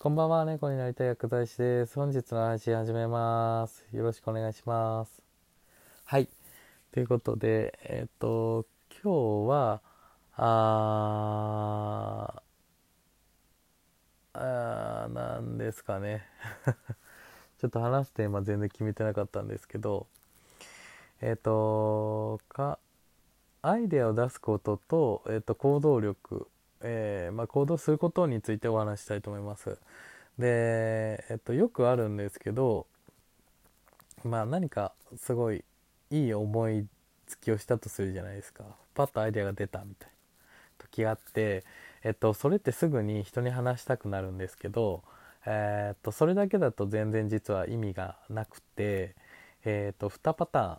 こんばんは、猫になりたい薬剤師です。本日の配信始めます。よろしくお願いします。はい。ということで、えっ、と、今日は、あ、あーなんですかね。ちょっと話すテーマ全然決めてなかったんですけど、えっ、と、か、アイデアを出すことと、えっ、と、行動力、えーまあ、行動することについてお話したいと思います。で、えっと、よくあるんですけど、まあ、何かすごいいい思いつきをしたとするじゃないですか。パッとアイデアが出たみたいな時があって、えっと、それってすぐに人に話したくなるんですけど、えーっと、それだけだと全然実は意味がなくて、えーっと、2パターン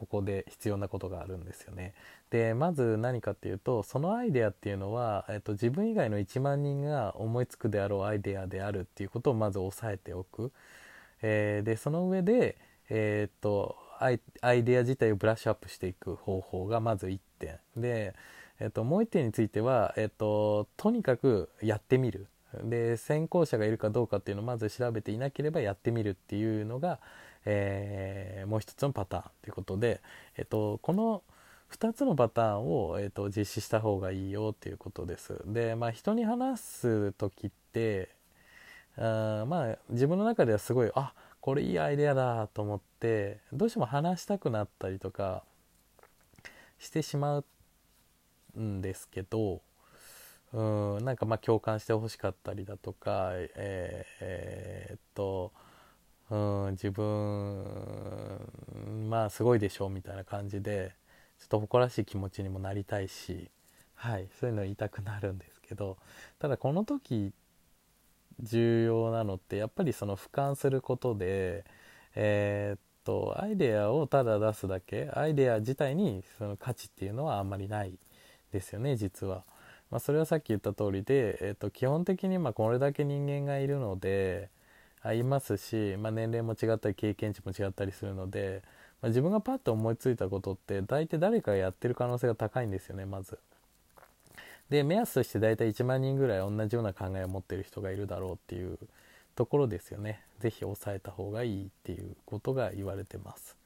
ここで必要なことがあるんですよね。でまず何かっていうとそのアイデアっていうのは、えっと、自分以外の1万人が思いつくであろうアイデアであるっていうことをまず押さえておく。えーでその上で、えーっとアイアイデア自体をブラッシュアップしていく方法がまず1点で、えっともう1点については、えっととにかくやってみるで先行者がいるかどうかっていうのをまず調べていなければやってみるっていうのが、えーもう一つのパターンということで、えっと、この2つのパターンを、えっと、実施した方がいいよっていうことです。で、まあ、人に話す時ってあまあ自分の中ではすごいあこれいいアイデアだと思ってどうしても話したくなったりとかしてしまうんですけどうんなんかまあ共感してほしかったりだとかえーえーっとうん自分まあすごいでしょうみたいな感じでちょっと誇らしい気持ちにもなりたいしはいそういうの言いたくなるんですけどただこの時重要なのってやっぱりその俯瞰することでえーっとアイデアをただ出すだけアイデア自体にその価値っていうのはあんまりないですよね実は。まあ、それはさっき言った通りで、えー、と基本的にまあこれだけ人間がいるのであいますし、まあ、年齢も違ったり経験値も違ったりするので、まあ、自分がパッと思いついたことって大体誰かがやってる可能性が高いんですよねまず。で目安として大体1万人ぐらい同じような考えを持ってる人がいるだろうっていうところですよね。是非抑えた方がいいっていうことが言われてます。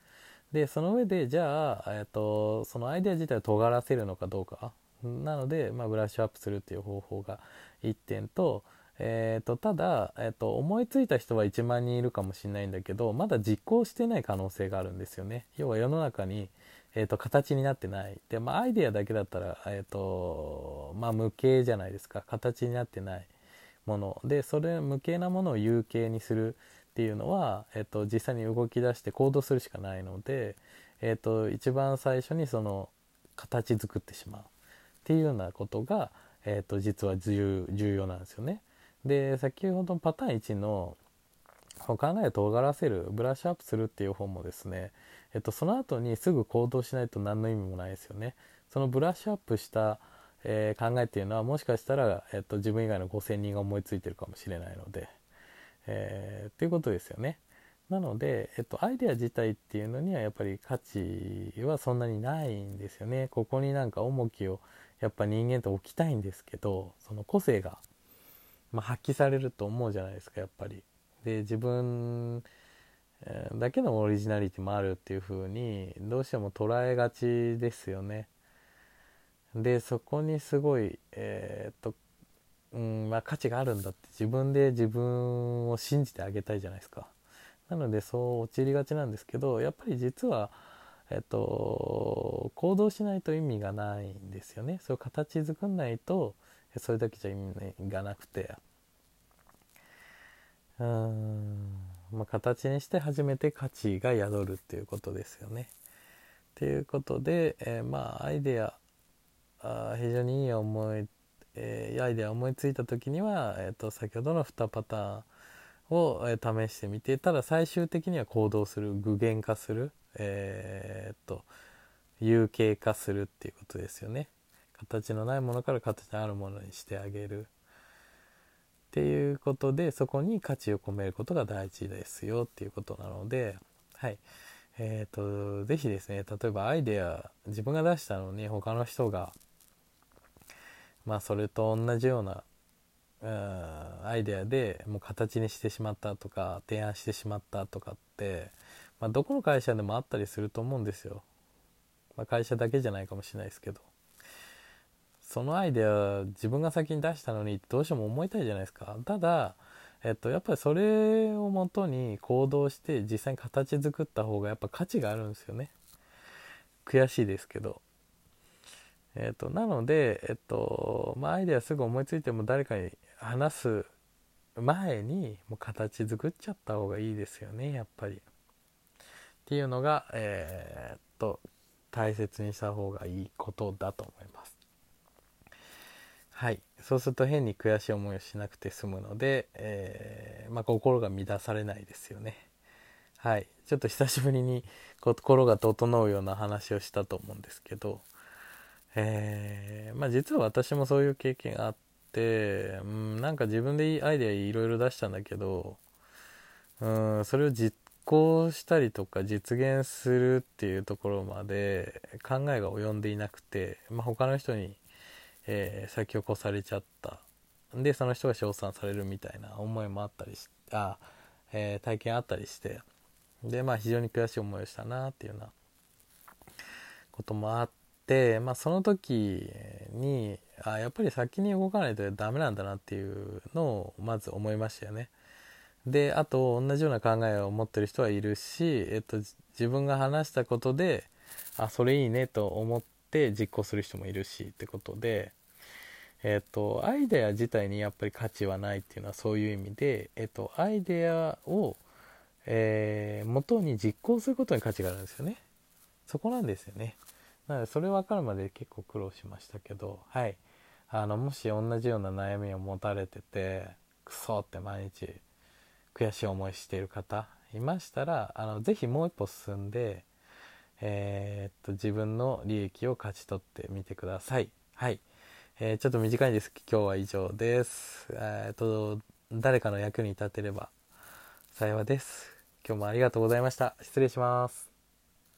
でその上でじゃあ、えー、とそのアイデア自体を尖らせるのかどうかなので、まあ、ブラッシュアップするっていう方法が1点と,、えー、とただ、えー、と思いついた人は1万人いるかもしれないんだけどまだ実行してない可能性があるんですよね。要は世の中にえー、と形になってないで、まあ、アイデアだけだったら、えーとまあ、無形じゃないですか形になってないものでそれ無形なものを有形にするっていうのは、えー、と実際に動き出して行動するしかないので、えー、と一番最初にその形作ってしまうっていうようなことが、えー、と実は重要なんですよね。で先ほどパターン1の考えを尖らせるブラッシュアップするっていう本もですねえっと、その後にすぐ行動しないと何の意味もないですよね。そのブラッシュアップした、えー、考えっていうのはもしかしたら、えっと、自分以外の5,000人が思いついてるかもしれないので、えー、っていうことですよね。なので、えっと、アイデア自体っていうのにはやっぱり価値はそんなにないんですよね。ここになんか重きをやっぱ人間って置きたいんですけどその個性が、まあ、発揮されると思うじゃないですかやっぱり。で自分だけのオリジナリティもあるっていう風にどうしても捉えがちですよね。でそこにすごい、えー、っとうんまあ、価値があるんだって自分で自分を信じてあげたいじゃないですか。なのでそう陥りがちなんですけどやっぱり実は、えっと、行動しないと意味がないんですよね。そう形作んないとそれだけじゃ意味がなくて。うんまあ、形にして初めて価値が宿るっていうことですよね。ということで、えー、まあアイデアあ非常にいい思い、えー、アイデア思いついた時には、えーと、先ほどの2パターンを、えー、試してみてただ最終的には行動する具現化する、えー、と有形化するっていうことですよね。形のないものから形のあるものにしてあげる。っていうことでそこに価値を込めることが大事ですよっていうことなので、はい。えーと、ぜひですね例えばアイデア自分が出したのに他の人がまあそれと同じようなアイデアでもう形にしてしまったとか提案してしまったとかって、まあ、どこの会社でもあったりすると思うんですよ、まあ、会社だけじゃないかもしれないですけど。そのアイデア自分が先に出したのにどうしても思いたいじゃないですか。ただえっと、やっぱりそれをもとに行動して実際に形作った方がやっぱ価値があるんですよね。悔しいですけど。えっとなのでえっとまあアイデアすぐ思いついても誰かに話す前にもう形作っちゃった方がいいですよねやっぱり。っていうのがえー、っと大切にした方がいいことだと思います。はい。そうすると変に悔しい思いをしなくて済むので、えー、まあ、心が乱されないですよね。はい。ちょっと久しぶりに心が整うような話をしたと思うんですけどえー、まあ、実は私もそういう経験があって、うん、なんか自分でアイデアいろいろ出したんだけど、うん、それを実行したりとか実現するっていうところまで考えが及んでいなくて、まあ、他の人にえー、先を越されちゃったでその人が称賛されるみたいな思いもあったりしあ、えー、体験あったりしてでまあ非常に悔しい思いをしたなっていうようなこともあって、まあ、その時にあやっぱり先に動かないとダメなんだなっていうのをまず思いましたよね。であと同じような考えを持ってる人はいるし、えっと、自分が話したことであそれいいねと思っって実行する人もいるしってことで、えっ、と、アイデア自体にやっぱり価値はないっていうのはそういう意味で、えっ、と、アイデアを、えー、元に実行することに価値があるんですよね。そこなんですよね。なので、それ分かるまで結構苦労しましたけど、はい。あの、もし同じような悩みを持たれてて、クソって毎日悔しい思いしている方いましたら、あの、ぜひもう一歩進んで、えー、っと自分の利益を勝ち取ってみてください。はい。えー、ちょっと短いです。今日は以上です。えー、っと、誰かの役に立てれば幸いです。今日もありがとうございました。失礼します。